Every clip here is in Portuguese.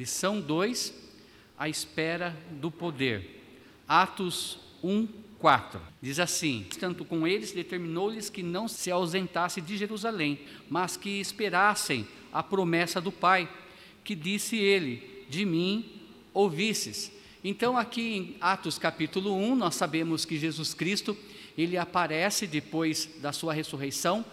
Lição 2: A espera do poder. Atos 1, 4. Diz assim: Tanto com eles determinou-lhes que não se ausentasse de Jerusalém, mas que esperassem a promessa do Pai, que disse ele: De mim ouvisses. Então, aqui em Atos capítulo 1, nós sabemos que Jesus Cristo, ele aparece depois da sua ressurreição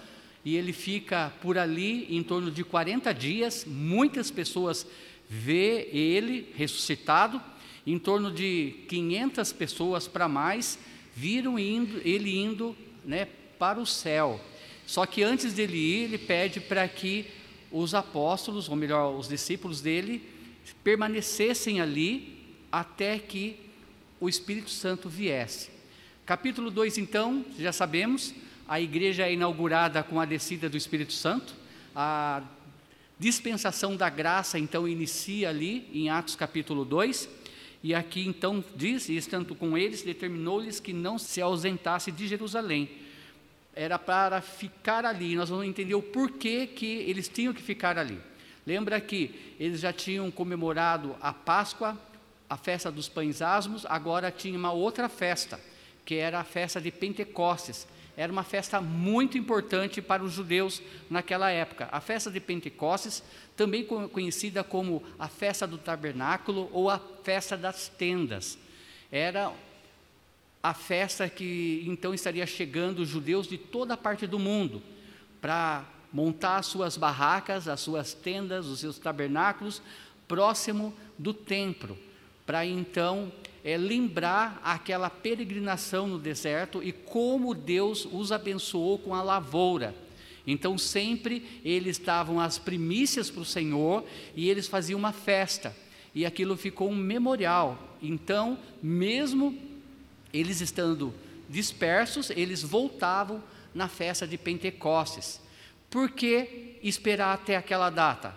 e ele fica por ali em torno de 40 dias. Muitas pessoas vê ele ressuscitado, em torno de 500 pessoas para mais viram indo, ele indo né, para o céu. Só que antes dele ir, ele pede para que os apóstolos, ou melhor, os discípulos dele, permanecessem ali até que o Espírito Santo viesse. Capítulo 2, então, já sabemos, a igreja é inaugurada com a descida do Espírito Santo, a dispensação da graça, então, inicia ali em Atos capítulo 2, e aqui então diz: E estando com eles, determinou-lhes que não se ausentasse de Jerusalém. Era para ficar ali. Nós vamos entender o porquê que eles tinham que ficar ali. Lembra que eles já tinham comemorado a Páscoa, a festa dos pães asmos, agora tinha uma outra festa, que era a festa de Pentecostes. Era uma festa muito importante para os judeus naquela época. A festa de Pentecostes, também conhecida como a festa do tabernáculo ou a festa das tendas, era a festa que então estaria chegando os judeus de toda a parte do mundo para montar as suas barracas, as suas tendas, os seus tabernáculos próximo do templo, para então é, lembrar aquela peregrinação no deserto e como Deus os abençoou com a lavoura. Então, sempre eles davam as primícias para o Senhor e eles faziam uma festa, e aquilo ficou um memorial. Então, mesmo eles estando dispersos, eles voltavam na festa de Pentecostes. Por que esperar até aquela data?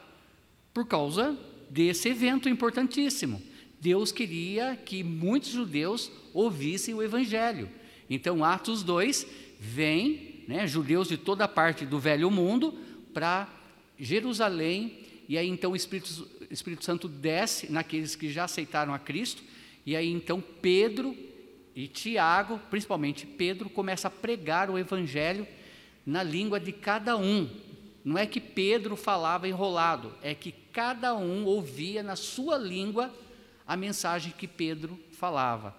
Por causa desse evento importantíssimo. Deus queria que muitos judeus ouvissem o Evangelho. Então, Atos 2 vem, né, judeus de toda parte do velho mundo, para Jerusalém, e aí então o Espírito, Espírito Santo desce naqueles que já aceitaram a Cristo, e aí então Pedro e Tiago, principalmente Pedro, começa a pregar o Evangelho na língua de cada um. Não é que Pedro falava enrolado, é que cada um ouvia na sua língua a mensagem que Pedro falava.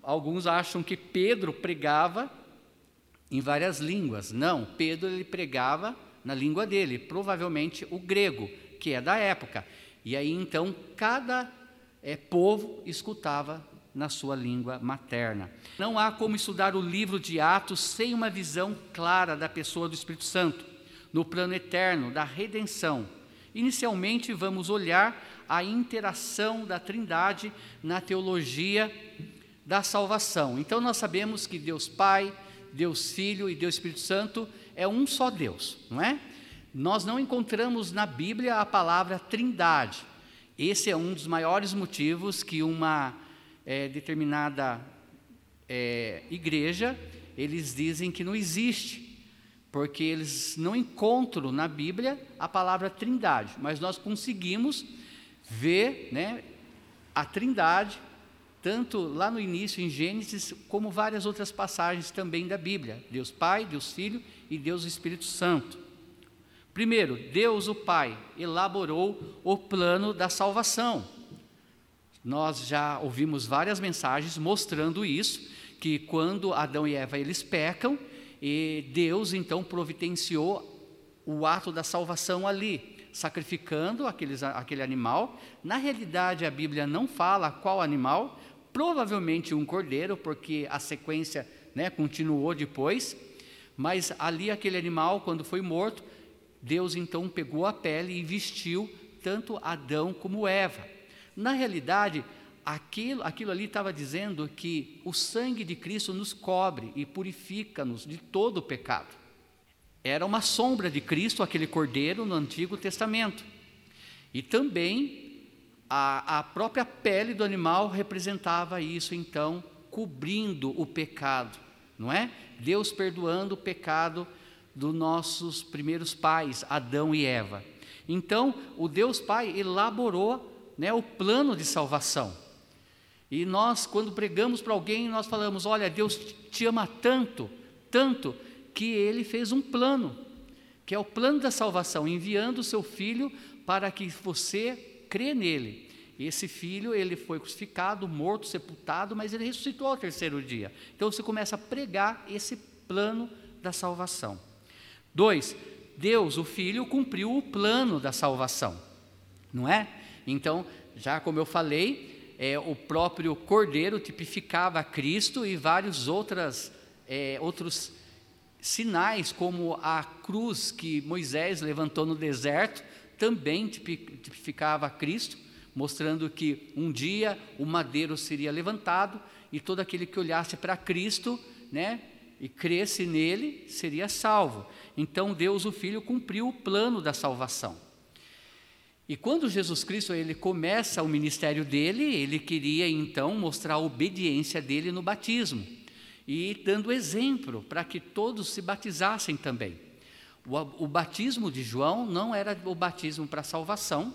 Alguns acham que Pedro pregava em várias línguas. Não, Pedro ele pregava na língua dele, provavelmente o grego, que é da época. E aí então cada é, povo escutava na sua língua materna. Não há como estudar o livro de Atos sem uma visão clara da pessoa do Espírito Santo, no plano eterno da redenção. Inicialmente vamos olhar a interação da Trindade na teologia da salvação. Então nós sabemos que Deus Pai, Deus Filho e Deus Espírito Santo é um só Deus, não é? Nós não encontramos na Bíblia a palavra Trindade. Esse é um dos maiores motivos que uma é, determinada é, igreja eles dizem que não existe, porque eles não encontram na Bíblia a palavra Trindade, mas nós conseguimos vê né, a Trindade, tanto lá no início em Gênesis, como várias outras passagens também da Bíblia: Deus Pai, Deus Filho e Deus Espírito Santo. Primeiro, Deus o Pai elaborou o plano da salvação. Nós já ouvimos várias mensagens mostrando isso, que quando Adão e Eva eles pecam, e Deus então providenciou o ato da salvação ali sacrificando aqueles, aquele animal. Na realidade, a Bíblia não fala qual animal, provavelmente um cordeiro, porque a sequência né, continuou depois. Mas ali, aquele animal, quando foi morto, Deus então pegou a pele e vestiu tanto Adão como Eva. Na realidade, aquilo, aquilo ali estava dizendo que o sangue de Cristo nos cobre e purifica-nos de todo o pecado. Era uma sombra de Cristo, aquele cordeiro no Antigo Testamento. E também a, a própria pele do animal representava isso, então, cobrindo o pecado, não é? Deus perdoando o pecado dos nossos primeiros pais, Adão e Eva. Então, o Deus Pai elaborou né, o plano de salvação. E nós, quando pregamos para alguém, nós falamos: olha, Deus te ama tanto, tanto, que Ele fez um plano, que é o plano da salvação, enviando o seu Filho para que você crê nele. Esse filho, ele foi crucificado, morto, sepultado, mas ele ressuscitou ao terceiro dia. Então você começa a pregar esse plano da salvação. Dois, Deus, o Filho, cumpriu o plano da salvação, não é? Então, já como eu falei, é, o próprio Cordeiro tipificava Cristo e vários outras, é, outros sinais, como a cruz que Moisés levantou no deserto, também tipificava Cristo, mostrando que um dia o madeiro seria levantado e todo aquele que olhasse para Cristo, né, e cresce nele, seria salvo. Então Deus o Filho cumpriu o plano da salvação. E quando Jesus Cristo ele começa o ministério dele, ele queria então mostrar a obediência dele no batismo e dando exemplo para que todos se batizassem também. O, o batismo de João não era o batismo para salvação,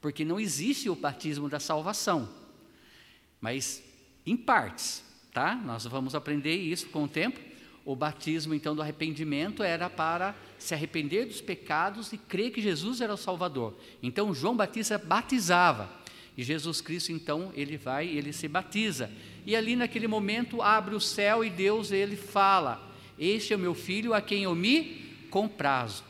porque não existe o batismo da salvação, mas em partes, tá? Nós vamos aprender isso com o tempo. O batismo então do arrependimento era para se arrepender dos pecados e crer que Jesus era o Salvador. Então João Batista batizava e Jesus Cristo então ele vai, ele se batiza. E ali naquele momento abre o céu e Deus ele fala: "Este é o meu filho a quem eu me comprazo".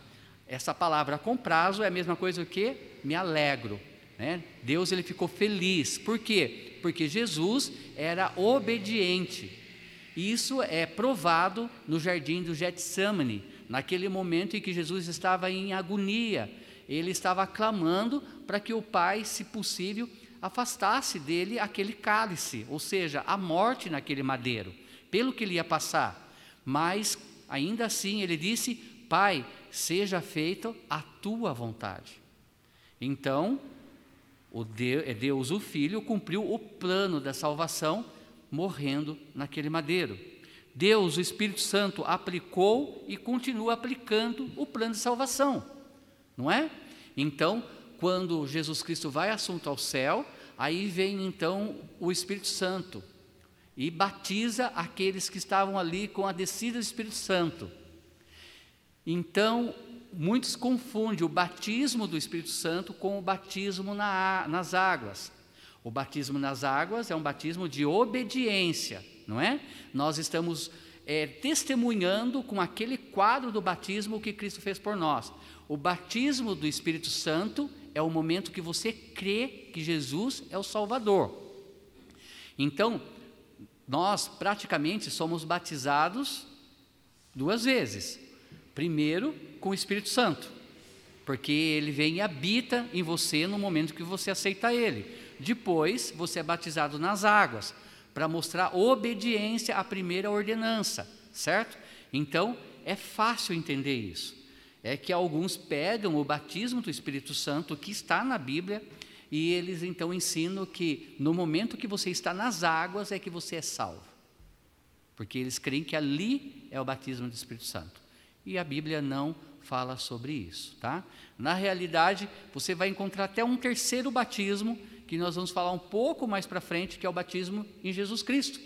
Essa palavra comprazo é a mesma coisa que me alegro. Né? Deus ele ficou feliz. Por quê? Porque Jesus era obediente. Isso é provado no jardim do Getsemane, naquele momento em que Jesus estava em agonia. Ele estava clamando para que o Pai, se possível, afastasse dele aquele cálice, ou seja, a morte naquele madeiro, pelo que ele ia passar. Mas, ainda assim, ele disse: Pai, seja feita a tua vontade. Então, o é Deus, o Filho, cumpriu o plano da salvação morrendo naquele madeiro. Deus, o Espírito Santo, aplicou e continua aplicando o plano de salvação, não é? Então, quando Jesus Cristo vai assunto ao céu, aí vem então o Espírito Santo e batiza aqueles que estavam ali com a descida do Espírito Santo. Então, muitos confundem o batismo do Espírito Santo com o batismo na, nas águas. O batismo nas águas é um batismo de obediência, não é? Nós estamos é, testemunhando com aquele quadro do batismo que Cristo fez por nós. O batismo do Espírito Santo é o momento que você crê que Jesus é o Salvador. Então, nós praticamente somos batizados duas vezes. Primeiro, com o Espírito Santo, porque ele vem e habita em você no momento que você aceita ele. Depois, você é batizado nas águas, para mostrar obediência à primeira ordenança, certo? Então, é fácil entender isso. É que alguns pegam o batismo do Espírito Santo, que está na Bíblia, e eles então ensinam que no momento que você está nas águas é que você é salvo. Porque eles creem que ali é o batismo do Espírito Santo. E a Bíblia não fala sobre isso, tá? Na realidade, você vai encontrar até um terceiro batismo que nós vamos falar um pouco mais para frente, que é o batismo em Jesus Cristo.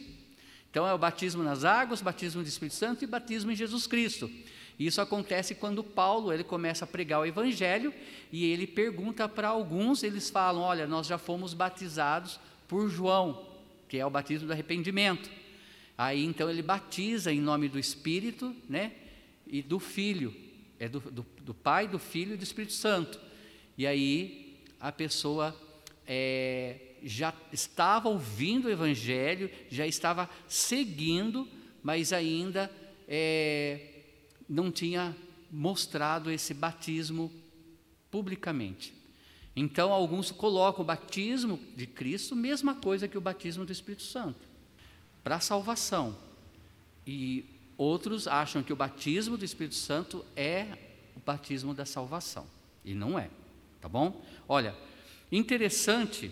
Então é o batismo nas águas, batismo do Espírito Santo e batismo em Jesus Cristo. Isso acontece quando Paulo ele começa a pregar o Evangelho e ele pergunta para alguns, eles falam: Olha, nós já fomos batizados por João, que é o batismo do arrependimento. Aí então ele batiza em nome do Espírito, né? E do Filho, é do, do, do Pai, do Filho e do Espírito Santo. E aí a pessoa é, já estava ouvindo o Evangelho, já estava seguindo, mas ainda é, não tinha mostrado esse batismo publicamente. Então, alguns colocam o batismo de Cristo, mesma coisa que o batismo do Espírito Santo, para salvação. E outros acham que o batismo do Espírito Santo é o batismo da salvação. E não é, tá bom? Olha, interessante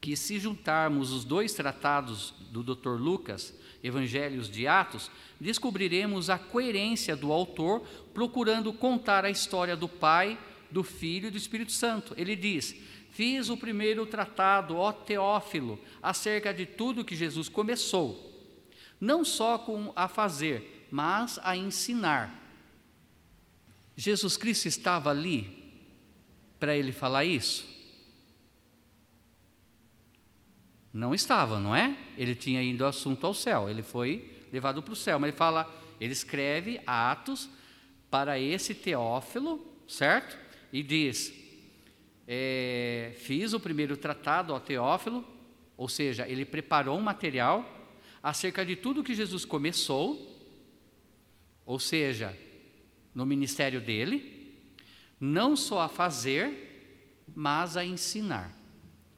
que se juntarmos os dois tratados do Dr. Lucas, Evangelhos de Atos, descobriremos a coerência do autor procurando contar a história do Pai, do Filho e do Espírito Santo. Ele diz: Fiz o primeiro tratado, ó Teófilo, acerca de tudo que Jesus começou, não só com a fazer, mas a ensinar. Jesus Cristo estava ali para ele falar isso? Não estava, não é? Ele tinha ido assunto ao céu, ele foi levado para o céu, mas ele fala, ele escreve Atos para esse Teófilo, certo? E diz: é, fiz o primeiro tratado ao Teófilo, ou seja, ele preparou um material acerca de tudo que Jesus começou, ou seja, no ministério dele, não só a fazer, mas a ensinar.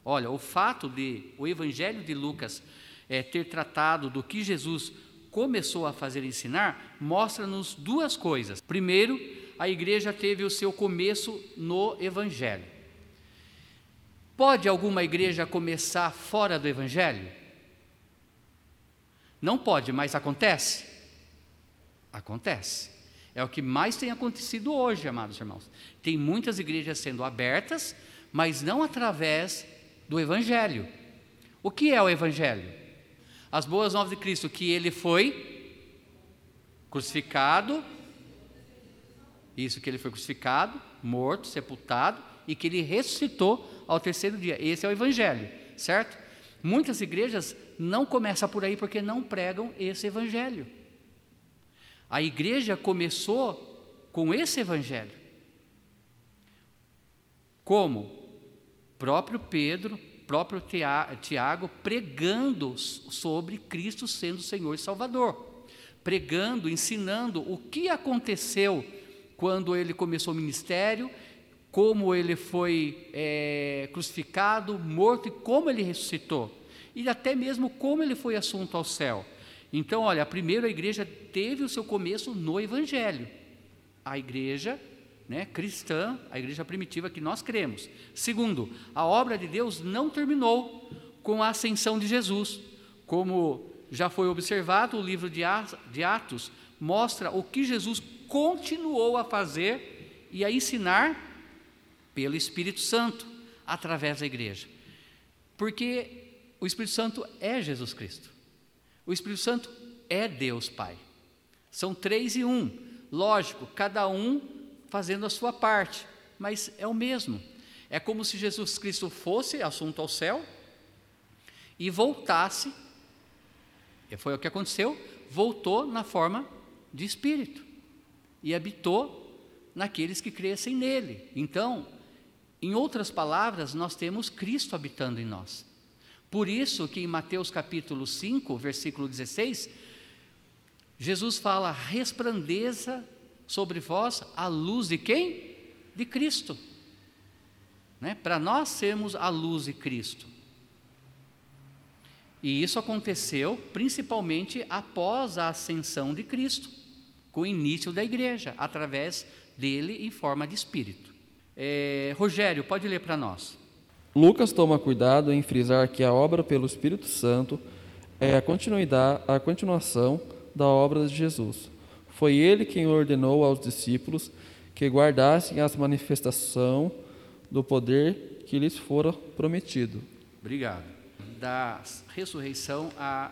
Olha, o fato de o Evangelho de Lucas é, ter tratado do que Jesus começou a fazer ensinar, mostra-nos duas coisas. Primeiro, a igreja teve o seu começo no Evangelho. Pode alguma igreja começar fora do Evangelho? Não pode, mas acontece? Acontece. É o que mais tem acontecido hoje, amados irmãos. Tem muitas igrejas sendo abertas, mas não através do Evangelho. O que é o Evangelho? As boas novas de Cristo, que ele foi crucificado, isso que ele foi crucificado, morto, sepultado e que ele ressuscitou ao terceiro dia. Esse é o Evangelho, certo? Muitas igrejas não começam por aí porque não pregam esse Evangelho. A igreja começou com esse Evangelho. Como? Próprio Pedro, próprio Tiago pregando sobre Cristo sendo Senhor e Salvador. Pregando, ensinando o que aconteceu quando ele começou o ministério como ele foi é, crucificado, morto e como ele ressuscitou, e até mesmo como ele foi assunto ao céu. Então, olha, primeiro a igreja teve o seu começo no Evangelho, a igreja né, cristã, a igreja primitiva que nós cremos. Segundo, a obra de Deus não terminou com a ascensão de Jesus, como já foi observado, o livro de Atos mostra o que Jesus continuou a fazer e a ensinar pelo Espírito Santo, através da igreja. Porque o Espírito Santo é Jesus Cristo. O Espírito Santo é Deus Pai. São três e um. Lógico, cada um fazendo a sua parte, mas é o mesmo. É como se Jesus Cristo fosse assunto ao céu e voltasse, e foi o que aconteceu, voltou na forma de espírito e habitou naqueles que crescem nele. Então, em outras palavras, nós temos Cristo habitando em nós. Por isso que em Mateus capítulo 5, versículo 16, Jesus fala: resplandeça sobre vós a luz de quem? De Cristo. Né? Para nós sermos a luz de Cristo. E isso aconteceu principalmente após a ascensão de Cristo, com o início da igreja, através dele em forma de Espírito. É, Rogério, pode ler para nós. Lucas toma cuidado em frisar que a obra pelo Espírito Santo é a continuidade, a continuação da obra de Jesus. Foi ele quem ordenou aos discípulos que guardassem as manifestação do poder que lhes fora prometido. Obrigado. Da ressurreição à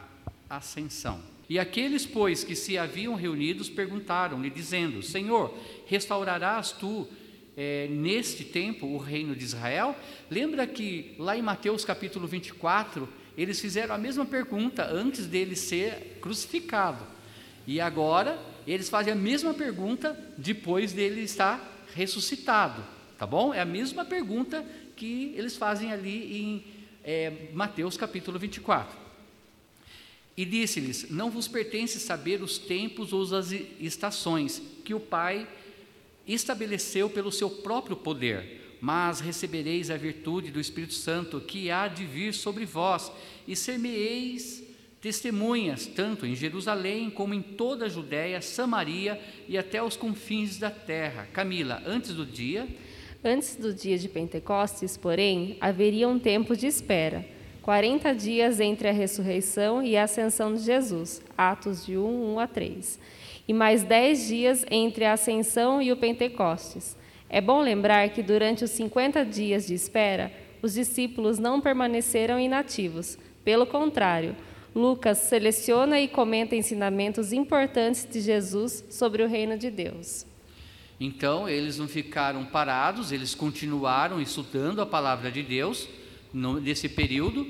ascensão. E aqueles, pois, que se haviam reunidos perguntaram-lhe, dizendo: Senhor, restaurarás tu é, neste tempo o reino de Israel. Lembra que lá em Mateus capítulo 24, eles fizeram a mesma pergunta antes dele ser crucificado. E agora eles fazem a mesma pergunta depois dele estar ressuscitado. Tá bom? É a mesma pergunta que eles fazem ali em é, Mateus capítulo 24. E disse-lhes: Não vos pertence saber os tempos ou as estações que o Pai estabeleceu pelo seu próprio poder, mas recebereis a virtude do Espírito Santo que há de vir sobre vós, e ser-me-eis testemunhas, tanto em Jerusalém como em toda a Judéia, Samaria e até os confins da terra. Camila, antes do dia. Antes do dia de Pentecostes, porém, haveria um tempo de espera. 40 dias entre a ressurreição e a ascensão de Jesus. Atos de 1, 1 a 3 e mais dez dias entre a Ascensão e o Pentecostes. É bom lembrar que durante os 50 dias de espera, os discípulos não permaneceram inativos. Pelo contrário, Lucas seleciona e comenta ensinamentos importantes de Jesus sobre o reino de Deus. Então, eles não ficaram parados, eles continuaram estudando a palavra de Deus nesse período,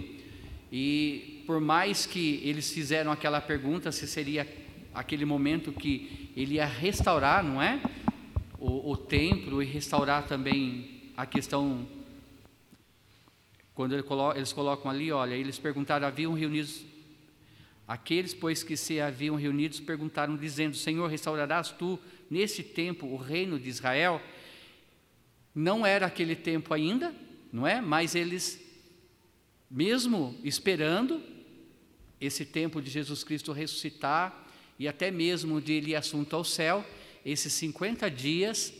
e por mais que eles fizeram aquela pergunta se seria aquele momento que ele ia restaurar, não é? O, o templo e restaurar também a questão. Quando ele eles colocam ali, olha, eles perguntaram, haviam reunidos. Aqueles, pois, que se haviam reunidos, perguntaram, dizendo: Senhor, restaurarás tu nesse tempo o reino de Israel? Não era aquele tempo ainda, não é? Mas eles, mesmo esperando esse tempo de Jesus Cristo ressuscitar, e até mesmo de ele assunto ao céu, esses 50 dias,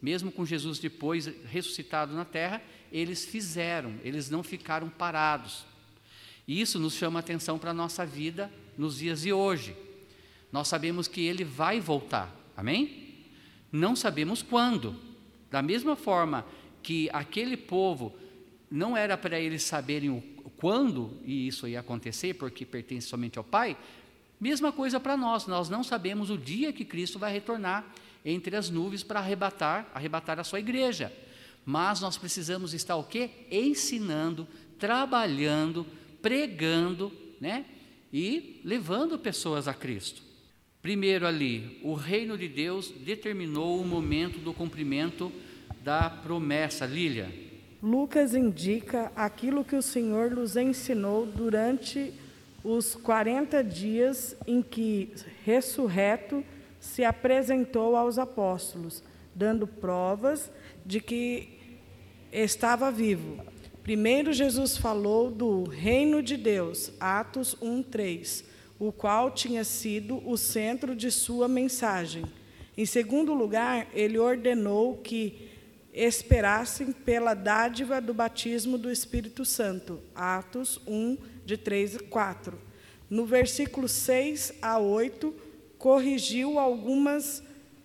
mesmo com Jesus depois ressuscitado na terra, eles fizeram, eles não ficaram parados. E isso nos chama atenção para a nossa vida nos dias de hoje. Nós sabemos que ele vai voltar, amém? Não sabemos quando. Da mesma forma que aquele povo não era para eles saberem o quando e isso ia acontecer, porque pertence somente ao Pai, Mesma coisa para nós, nós não sabemos o dia que Cristo vai retornar entre as nuvens para arrebatar, arrebatar a sua igreja. Mas nós precisamos estar o quê? Ensinando, trabalhando, pregando, né? E levando pessoas a Cristo. Primeiro ali, o reino de Deus determinou o momento do cumprimento da promessa. Lília. Lucas indica aquilo que o Senhor nos ensinou durante os 40 dias em que, ressurreto, se apresentou aos apóstolos, dando provas de que estava vivo. Primeiro, Jesus falou do reino de Deus, Atos 1:3, o qual tinha sido o centro de sua mensagem. Em segundo lugar, ele ordenou que esperassem pela dádiva do batismo do Espírito Santo, Atos 1, de 3 a 4. No versículo 6 a 8, corrigiu algumas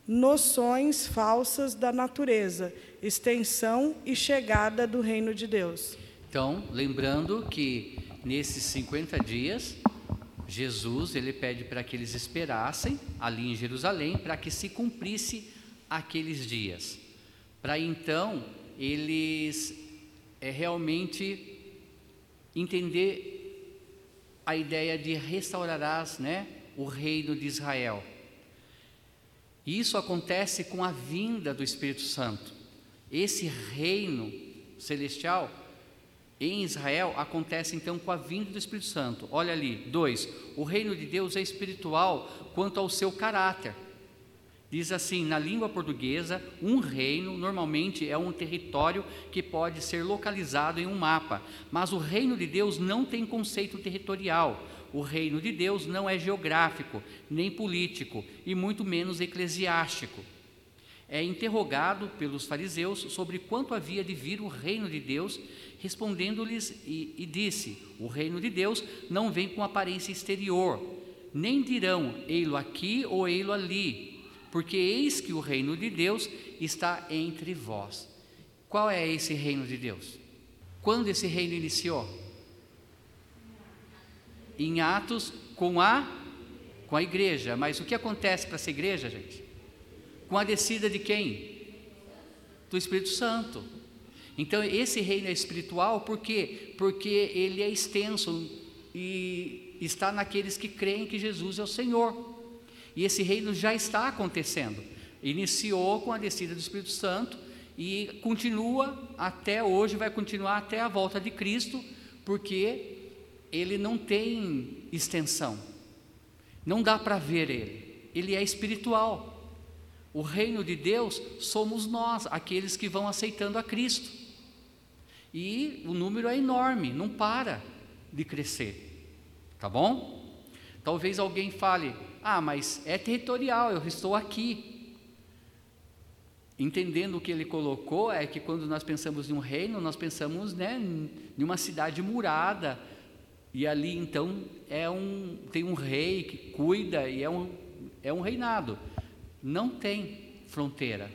noções falsas da natureza, extensão e chegada do reino de Deus. Então, lembrando que nesses 50 dias, Jesus ele pede para que eles esperassem ali em Jerusalém para que se cumprisse aqueles dias. Para então eles é, realmente entender a ideia de restaurarás né, o reino de Israel. Isso acontece com a vinda do Espírito Santo. Esse reino celestial em Israel acontece então com a vinda do Espírito Santo. Olha ali, dois. O reino de Deus é espiritual quanto ao seu caráter. Diz assim, na língua portuguesa, um reino normalmente é um território que pode ser localizado em um mapa, mas o reino de Deus não tem conceito territorial. O reino de Deus não é geográfico, nem político, e muito menos eclesiástico. É interrogado pelos fariseus sobre quanto havia de vir o reino de Deus, respondendo-lhes e, e disse: O reino de Deus não vem com aparência exterior, nem dirão ei-lo aqui ou ei-lo ali, porque eis que o reino de Deus está entre vós. Qual é esse reino de Deus? Quando esse reino iniciou? Em Atos com a com a igreja. Mas o que acontece para essa igreja, gente? Com a descida de quem? Do Espírito Santo. Então esse reino é espiritual por quê? Porque ele é extenso e está naqueles que creem que Jesus é o Senhor. E esse reino já está acontecendo. Iniciou com a descida do Espírito Santo e continua até hoje, vai continuar até a volta de Cristo, porque ele não tem extensão. Não dá para ver ele. Ele é espiritual. O reino de Deus somos nós, aqueles que vão aceitando a Cristo. E o número é enorme, não para de crescer. Tá bom? Talvez alguém fale: ah, mas é territorial, eu estou aqui. Entendendo o que ele colocou, é que quando nós pensamos em um reino, nós pensamos né, em uma cidade murada, e ali então é um, tem um rei que cuida e é um, é um reinado. Não tem fronteira,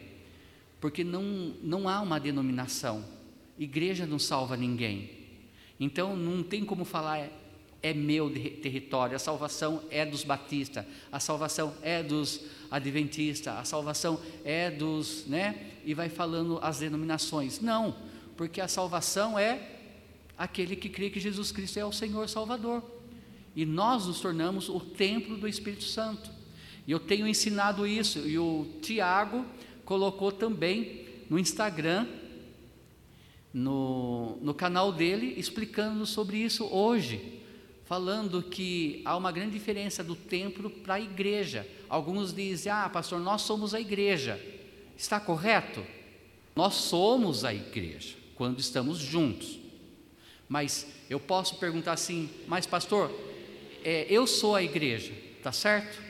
porque não, não há uma denominação. igreja não salva ninguém. Então não tem como falar é, é meu território, a salvação é dos batistas, a salvação é dos adventistas, a salvação é dos, né? E vai falando as denominações. Não, porque a salvação é aquele que crê que Jesus Cristo é o Senhor Salvador. E nós nos tornamos o templo do Espírito Santo. E eu tenho ensinado isso, e o Tiago colocou também no Instagram, no, no canal dele, explicando sobre isso hoje, falando que há uma grande diferença do templo para a igreja. Alguns dizem, ah, pastor, nós somos a igreja. Está correto? Nós somos a igreja quando estamos juntos. Mas eu posso perguntar assim, mas pastor, é, eu sou a igreja, tá certo?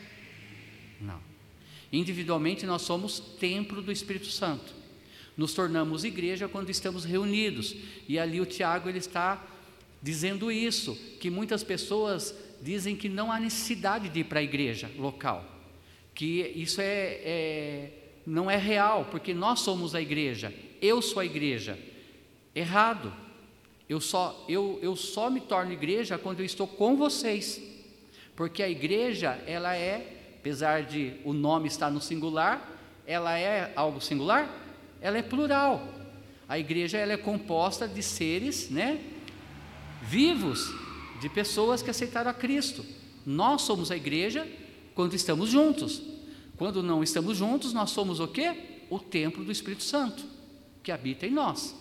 Não. Individualmente nós somos templo do Espírito Santo. Nos tornamos igreja quando estamos reunidos. E ali o Tiago ele está dizendo isso, que muitas pessoas dizem que não há necessidade de ir para a igreja local, que isso é, é não é real, porque nós somos a igreja. Eu sou a igreja. Errado. Eu só, eu, eu só me torno igreja quando eu estou com vocês. Porque a igreja, ela é, apesar de o nome estar no singular, ela é algo singular? Ela é plural. A igreja ela é composta de seres, né, vivos, de pessoas que aceitaram a Cristo. Nós somos a igreja quando estamos juntos. Quando não estamos juntos, nós somos o quê? O templo do Espírito Santo, que habita em nós.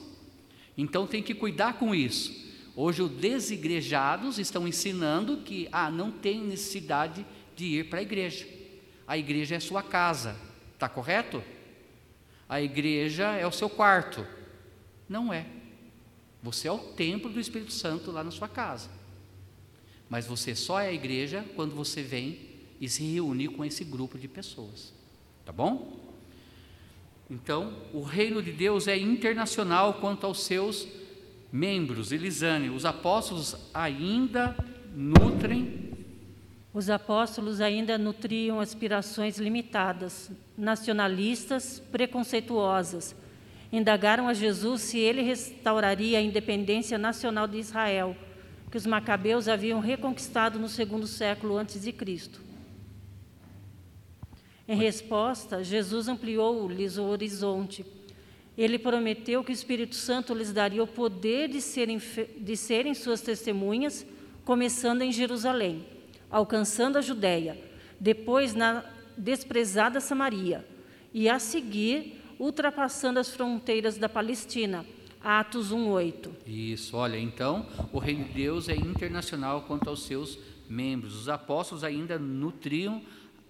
Então tem que cuidar com isso. Hoje os desigrejados estão ensinando que ah, não tem necessidade de ir para a igreja. A igreja é sua casa, está correto? A igreja é o seu quarto. Não é. Você é o templo do Espírito Santo lá na sua casa. Mas você só é a igreja quando você vem e se reúne com esse grupo de pessoas. Tá bom? Então, o reino de Deus é internacional quanto aos seus membros. Elisane, os apóstolos ainda nutrem. Os apóstolos ainda nutriam aspirações limitadas, nacionalistas, preconceituosas. Indagaram a Jesus se ele restauraria a independência nacional de Israel, que os macabeus haviam reconquistado no segundo século antes de Cristo. Em resposta, Jesus ampliou-lhes o horizonte. Ele prometeu que o Espírito Santo lhes daria o poder de serem, de serem suas testemunhas, começando em Jerusalém, alcançando a Judéia, depois na desprezada Samaria, e a seguir ultrapassando as fronteiras da Palestina. Atos 1:8. Isso, olha, então, o reino de Deus é internacional quanto aos seus membros. Os apóstolos ainda nutriam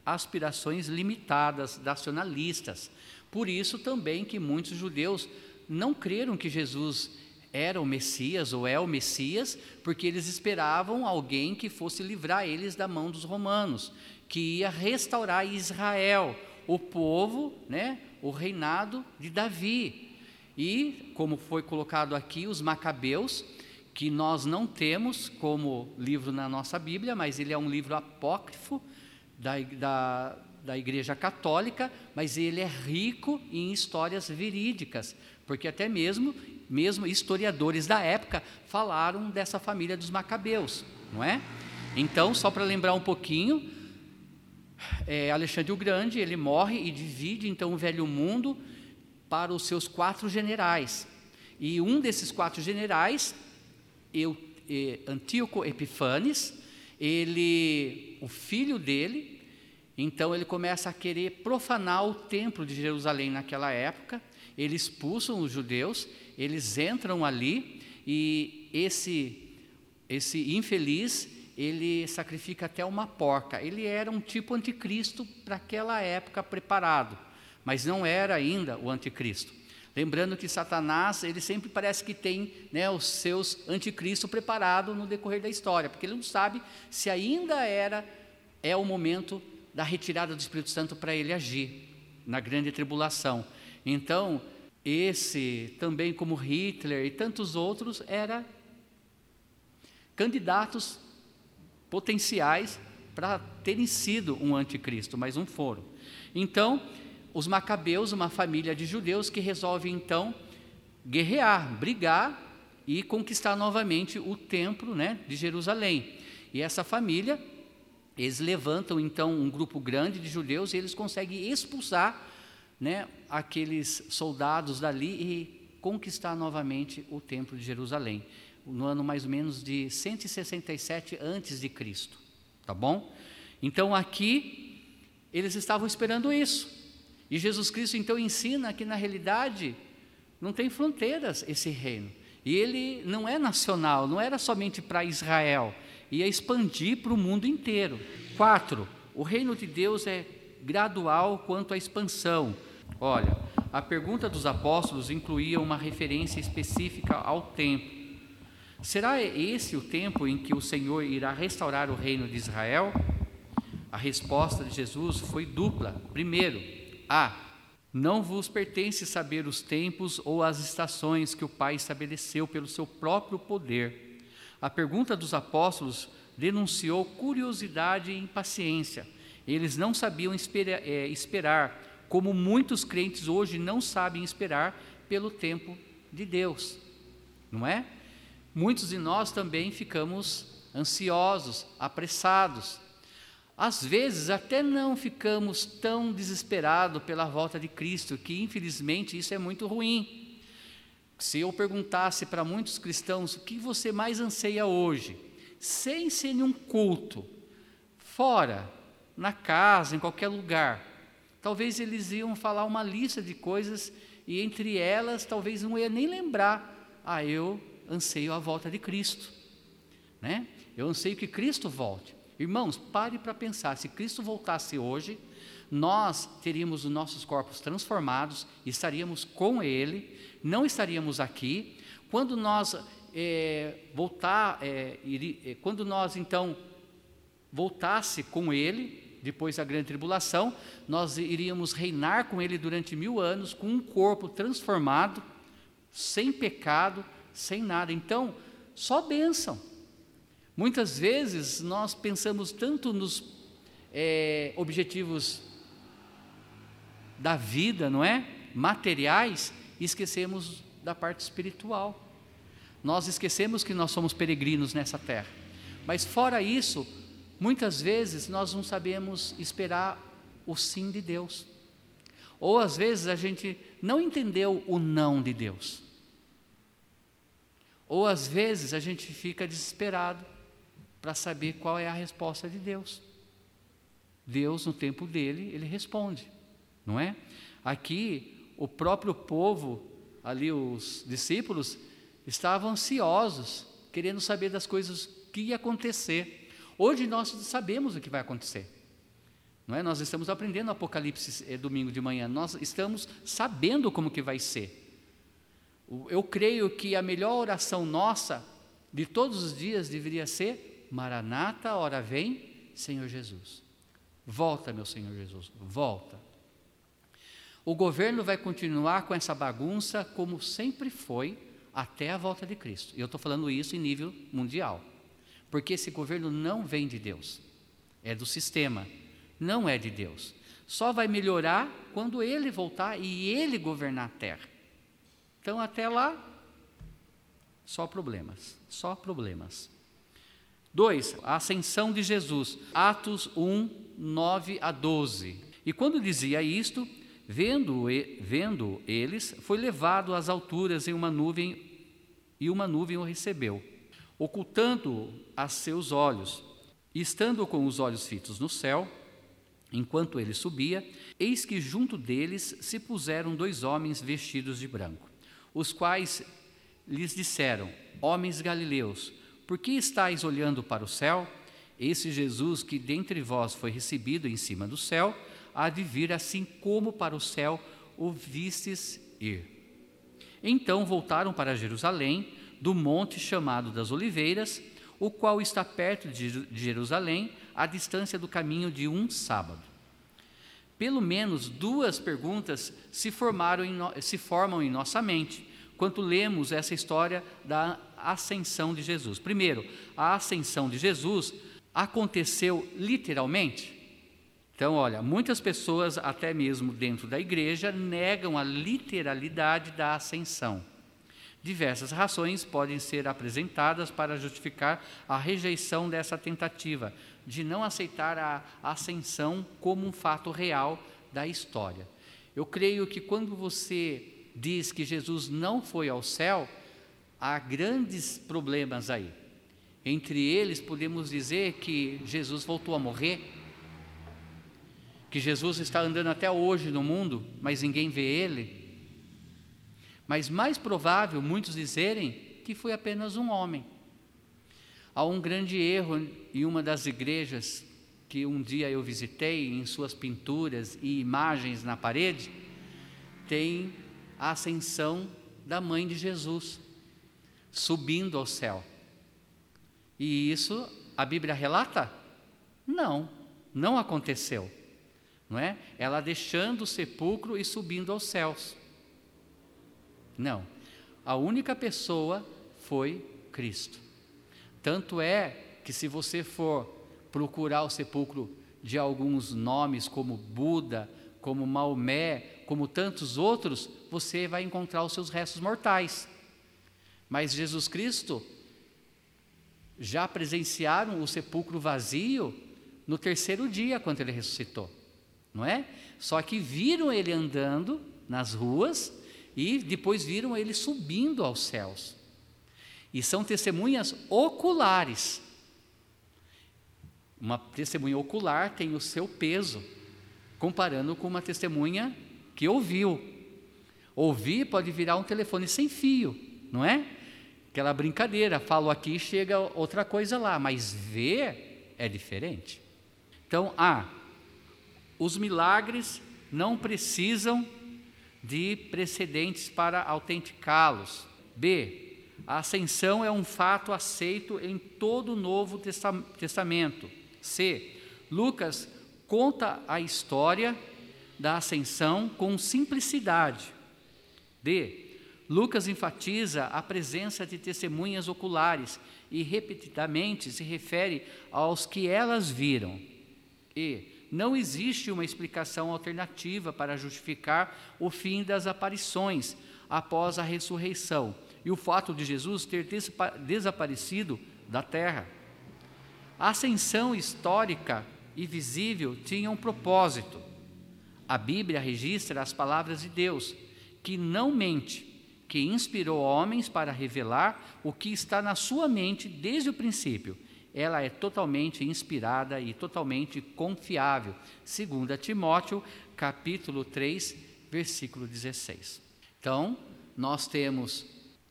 aspirações limitadas, nacionalistas. Por isso também que muitos judeus não creram que Jesus era o Messias ou é o Messias, porque eles esperavam alguém que fosse livrar eles da mão dos romanos, que ia restaurar Israel, o povo, né, o reinado de Davi. E, como foi colocado aqui, os Macabeus, que nós não temos como livro na nossa Bíblia, mas ele é um livro apócrifo, da, da, da Igreja Católica, mas ele é rico em histórias verídicas, porque até mesmo, mesmo historiadores da época falaram dessa família dos Macabeus, não é? Então, só para lembrar um pouquinho, é, Alexandre o Grande ele morre e divide então o velho mundo para os seus quatro generais. E um desses quatro generais, eu, é, Antíoco Epifanes, ele, o filho dele, então ele começa a querer profanar o templo de Jerusalém naquela época. Eles expulsam os judeus, eles entram ali e esse esse infeliz ele sacrifica até uma porca. Ele era um tipo anticristo para aquela época preparado, mas não era ainda o anticristo. Lembrando que Satanás, ele sempre parece que tem né, os seus anticristo preparado no decorrer da história, porque ele não sabe se ainda era é o momento da retirada do Espírito Santo para ele agir na grande tribulação. Então, esse também como Hitler e tantos outros era candidatos potenciais para terem sido um anticristo, mas não foram. Então, os macabeus, uma família de judeus que resolve então guerrear, brigar e conquistar novamente o templo né, de Jerusalém. E essa família, eles levantam então um grupo grande de judeus e eles conseguem expulsar né, aqueles soldados dali e conquistar novamente o templo de Jerusalém, no ano mais ou menos de 167 antes de Cristo, tá bom? Então aqui eles estavam esperando isso. E Jesus Cristo então ensina que na realidade não tem fronteiras esse reino. E ele não é nacional, não era somente para Israel, ia expandir para o mundo inteiro. Quatro, o reino de Deus é gradual quanto à expansão. Olha, a pergunta dos apóstolos incluía uma referência específica ao tempo. Será esse o tempo em que o Senhor irá restaurar o reino de Israel? A resposta de Jesus foi dupla. Primeiro, A. Não vos pertence saber os tempos ou as estações que o Pai estabeleceu pelo seu próprio poder. A pergunta dos apóstolos denunciou curiosidade e impaciência. Eles não sabiam esperar, é, esperar, como muitos crentes hoje não sabem esperar pelo tempo de Deus, não é? Muitos de nós também ficamos ansiosos, apressados, às vezes até não ficamos tão desesperados pela volta de Cristo, que infelizmente isso é muito ruim. Se eu perguntasse para muitos cristãos o que você mais anseia hoje, sem ser nenhum culto, fora, na casa, em qualquer lugar, talvez eles iam falar uma lista de coisas e entre elas talvez não ia nem lembrar, ah, eu anseio a volta de Cristo, né? Eu anseio que Cristo volte. Irmãos, pare para pensar: se Cristo voltasse hoje, nós teríamos os nossos corpos transformados, estaríamos com Ele, não estaríamos aqui. Quando nós é, voltar, é, é, quando nós então voltasse com Ele, depois da grande tribulação, nós iríamos reinar com Ele durante mil anos, com um corpo transformado, sem pecado, sem nada. Então, só bênção. Muitas vezes nós pensamos tanto nos é, objetivos da vida, não é? Materiais, e esquecemos da parte espiritual. Nós esquecemos que nós somos peregrinos nessa terra. Mas fora isso, muitas vezes nós não sabemos esperar o sim de Deus. Ou às vezes a gente não entendeu o não de Deus. Ou às vezes a gente fica desesperado para saber qual é a resposta de Deus. Deus, no tempo dele, ele responde, não é? Aqui, o próprio povo, ali os discípulos, estavam ansiosos, querendo saber das coisas que ia acontecer. Hoje nós sabemos o que vai acontecer. Não é? Nós estamos aprendendo Apocalipse é, domingo de manhã, nós estamos sabendo como que vai ser. Eu creio que a melhor oração nossa de todos os dias deveria ser Maranata, hora vem, Senhor Jesus. Volta, meu Senhor Jesus, volta. O governo vai continuar com essa bagunça como sempre foi até a volta de Cristo. E eu estou falando isso em nível mundial. Porque esse governo não vem de Deus, é do sistema, não é de Deus. Só vai melhorar quando ele voltar e ele governar a terra. Então, até lá, só problemas, só problemas. 2. A ascensão de Jesus, Atos 1, 9 a 12. E quando dizia isto, vendo, vendo eles, foi levado às alturas em uma nuvem, e uma nuvem o recebeu, ocultando a seus olhos. E estando com os olhos fitos no céu, enquanto ele subia, eis que junto deles se puseram dois homens vestidos de branco, os quais lhes disseram: Homens galileus, por que estáis olhando para o céu? Esse Jesus que dentre vós foi recebido em cima do céu, há de vir assim como para o céu o vistes ir. Então voltaram para Jerusalém, do monte chamado das Oliveiras, o qual está perto de Jerusalém, à distância do caminho de um sábado. Pelo menos duas perguntas se, formaram no, se formam em nossa mente quando lemos essa história da ascensão de Jesus. Primeiro, a ascensão de Jesus aconteceu literalmente. Então, olha, muitas pessoas, até mesmo dentro da igreja, negam a literalidade da ascensão. Diversas razões podem ser apresentadas para justificar a rejeição dessa tentativa de não aceitar a ascensão como um fato real da história. Eu creio que quando você diz que Jesus não foi ao céu, há grandes problemas aí. Entre eles, podemos dizer que Jesus voltou a morrer, que Jesus está andando até hoje no mundo, mas ninguém vê ele. Mas mais provável, muitos dizerem que foi apenas um homem. Há um grande erro em uma das igrejas que um dia eu visitei, em suas pinturas e imagens na parede, tem a ascensão da mãe de Jesus, subindo ao céu. E isso a Bíblia relata? Não, não aconteceu. Não é? Ela deixando o sepulcro e subindo aos céus. Não. A única pessoa foi Cristo. Tanto é que se você for procurar o sepulcro de alguns nomes como Buda, como Maomé, como tantos outros, você vai encontrar os seus restos mortais. Mas Jesus Cristo já presenciaram o sepulcro vazio no terceiro dia, quando ele ressuscitou, não é? Só que viram ele andando nas ruas e depois viram ele subindo aos céus. E são testemunhas oculares. Uma testemunha ocular tem o seu peso, comparando com uma testemunha que ouviu. Ouvir pode virar um telefone sem fio, não é? Aquela brincadeira, falo aqui, chega outra coisa lá, mas ver é diferente. Então, A, os milagres não precisam de precedentes para autenticá-los. B, a ascensão é um fato aceito em todo o Novo Testamento. C, Lucas conta a história da ascensão com simplicidade. D. Lucas enfatiza a presença de testemunhas oculares e repetidamente se refere aos que elas viram. E não existe uma explicação alternativa para justificar o fim das aparições após a ressurreição e o fato de Jesus ter desaparecido da terra. A ascensão histórica e visível tinha um propósito a Bíblia registra as palavras de Deus, que não mente, que inspirou homens para revelar o que está na sua mente desde o princípio. Ela é totalmente inspirada e totalmente confiável, segundo Timóteo, capítulo 3, versículo 16. Então, nós temos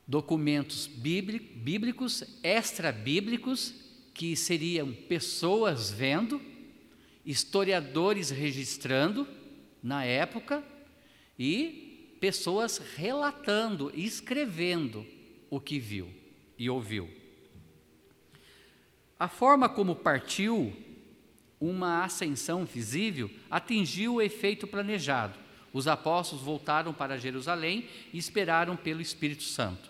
documentos bíblicos, extra-bíblicos, que seriam pessoas vendo, historiadores registrando, na época e pessoas relatando, escrevendo o que viu e ouviu. A forma como partiu uma ascensão visível atingiu o efeito planejado. Os apóstolos voltaram para Jerusalém e esperaram pelo Espírito Santo.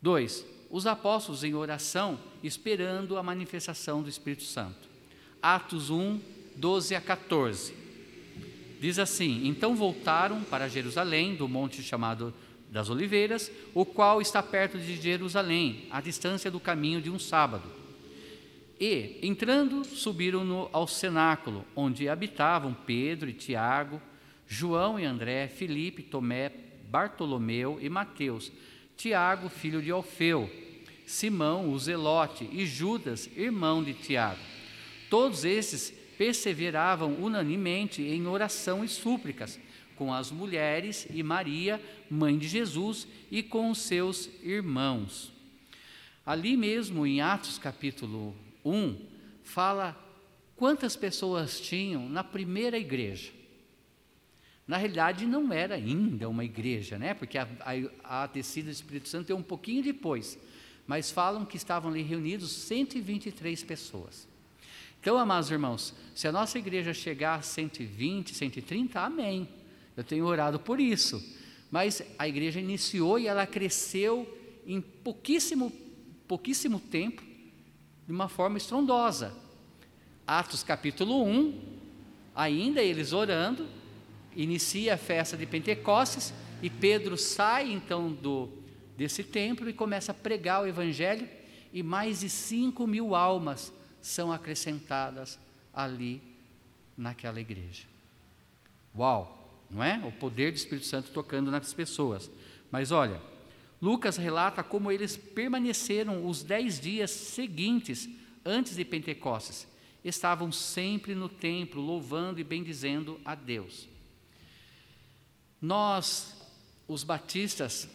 2. Os apóstolos em oração esperando a manifestação do Espírito Santo. Atos 1, 12 a 14. Diz assim: Então voltaram para Jerusalém, do monte chamado das Oliveiras, o qual está perto de Jerusalém, à distância do caminho de um sábado. E, entrando, subiram no, ao cenáculo, onde habitavam Pedro e Tiago, João e André, Filipe, Tomé, Bartolomeu e Mateus, Tiago, filho de Alfeu, Simão, o Zelote, e Judas, irmão de Tiago. Todos esses perseveravam unanimemente em oração e súplicas com as mulheres e Maria, mãe de Jesus, e com os seus irmãos. Ali mesmo em Atos capítulo 1, fala quantas pessoas tinham na primeira igreja. Na realidade, não era ainda uma igreja, né? porque a, a, a descida do Espírito Santo é um pouquinho depois. Mas falam que estavam ali reunidos 123 pessoas. Então, amados irmãos, se a nossa igreja chegar a 120, 130, amém. Eu tenho orado por isso. Mas a igreja iniciou e ela cresceu em pouquíssimo, pouquíssimo tempo, de uma forma estrondosa. Atos capítulo 1, ainda eles orando, inicia a festa de Pentecostes e Pedro sai então do, desse templo e começa a pregar o Evangelho, e mais de 5 mil almas são acrescentadas ali naquela igreja. Uau, não é? O poder do Espírito Santo tocando nas pessoas. Mas olha, Lucas relata como eles permaneceram os dez dias seguintes antes de Pentecostes. Estavam sempre no templo, louvando e bendizendo a Deus. Nós, os batistas,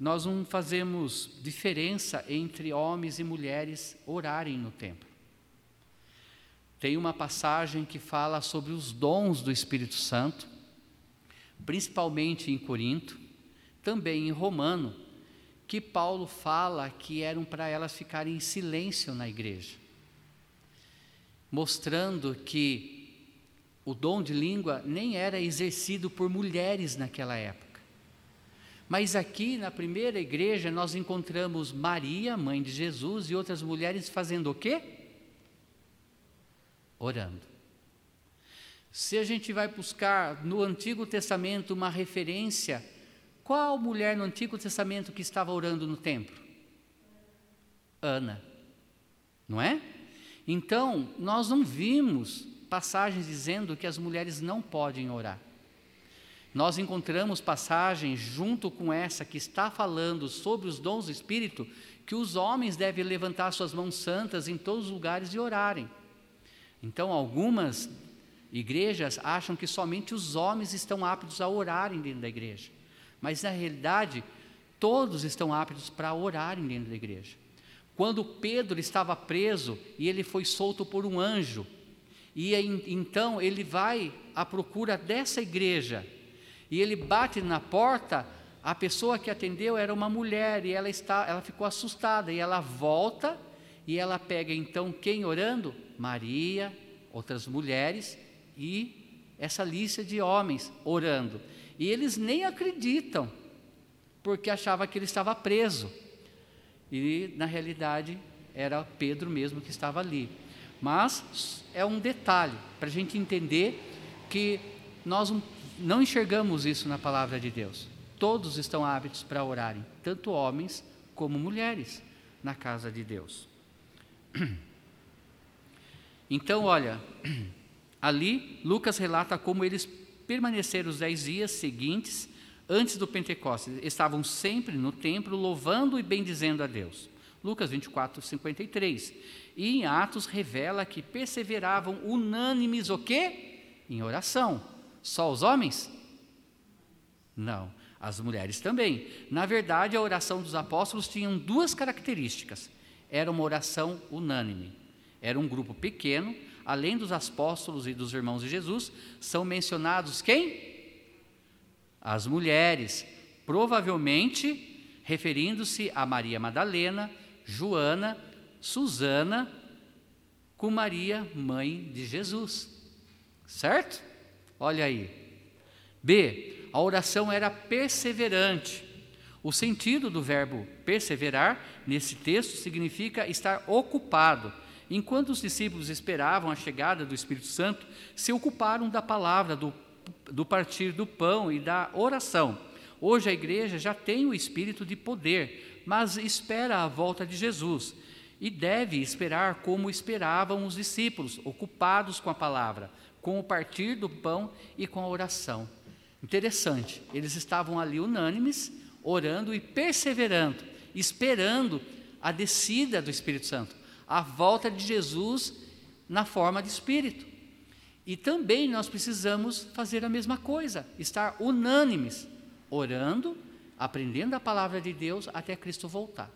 nós não fazemos diferença entre homens e mulheres orarem no templo. Tem uma passagem que fala sobre os dons do Espírito Santo, principalmente em Corinto, também em Romano, que Paulo fala que eram para elas ficarem em silêncio na igreja, mostrando que o dom de língua nem era exercido por mulheres naquela época. Mas aqui na primeira igreja nós encontramos Maria, mãe de Jesus, e outras mulheres fazendo o quê? Orando. Se a gente vai buscar no Antigo Testamento uma referência, qual mulher no Antigo Testamento que estava orando no templo? Ana. Não é? Então, nós não vimos passagens dizendo que as mulheres não podem orar. Nós encontramos passagens junto com essa que está falando sobre os dons do Espírito, que os homens devem levantar suas mãos santas em todos os lugares e orarem. Então, algumas igrejas acham que somente os homens estão aptos a orarem dentro da igreja. Mas, na realidade, todos estão aptos para orarem dentro da igreja. Quando Pedro estava preso e ele foi solto por um anjo, e então ele vai à procura dessa igreja. E ele bate na porta, a pessoa que atendeu era uma mulher e ela está, ela ficou assustada e ela volta e ela pega então quem orando? Maria, outras mulheres e essa lista de homens orando. E eles nem acreditam, porque achava que ele estava preso. E na realidade era Pedro mesmo que estava ali. Mas é um detalhe para a gente entender que nós não enxergamos isso na palavra de Deus. Todos estão hábitos para orarem, tanto homens como mulheres, na casa de Deus. Então, olha, ali Lucas relata como eles permaneceram os dez dias seguintes antes do Pentecostes. Estavam sempre no templo louvando e bendizendo a Deus. Lucas 24, 53. E em Atos revela que perseveravam unânimes o quê? Em oração. Só os homens? Não, as mulheres também. Na verdade, a oração dos apóstolos tinha duas características. Era uma oração unânime. Era um grupo pequeno, além dos apóstolos e dos irmãos de Jesus, são mencionados quem? As mulheres, provavelmente referindo-se a Maria Madalena, Joana, Susana com Maria, mãe de Jesus. Certo? Olha aí. B. A oração era perseverante. O sentido do verbo perseverar nesse texto significa estar ocupado. Enquanto os discípulos esperavam a chegada do Espírito Santo, se ocuparam da palavra, do, do partir do pão e da oração. Hoje a igreja já tem o espírito de poder, mas espera a volta de Jesus e deve esperar como esperavam os discípulos, ocupados com a palavra, com o partir do pão e com a oração. Interessante, eles estavam ali unânimes, orando e perseverando, esperando a descida do Espírito Santo, a volta de Jesus na forma de Espírito. E também nós precisamos fazer a mesma coisa, estar unânimes, orando aprendendo a palavra de Deus até Cristo voltar.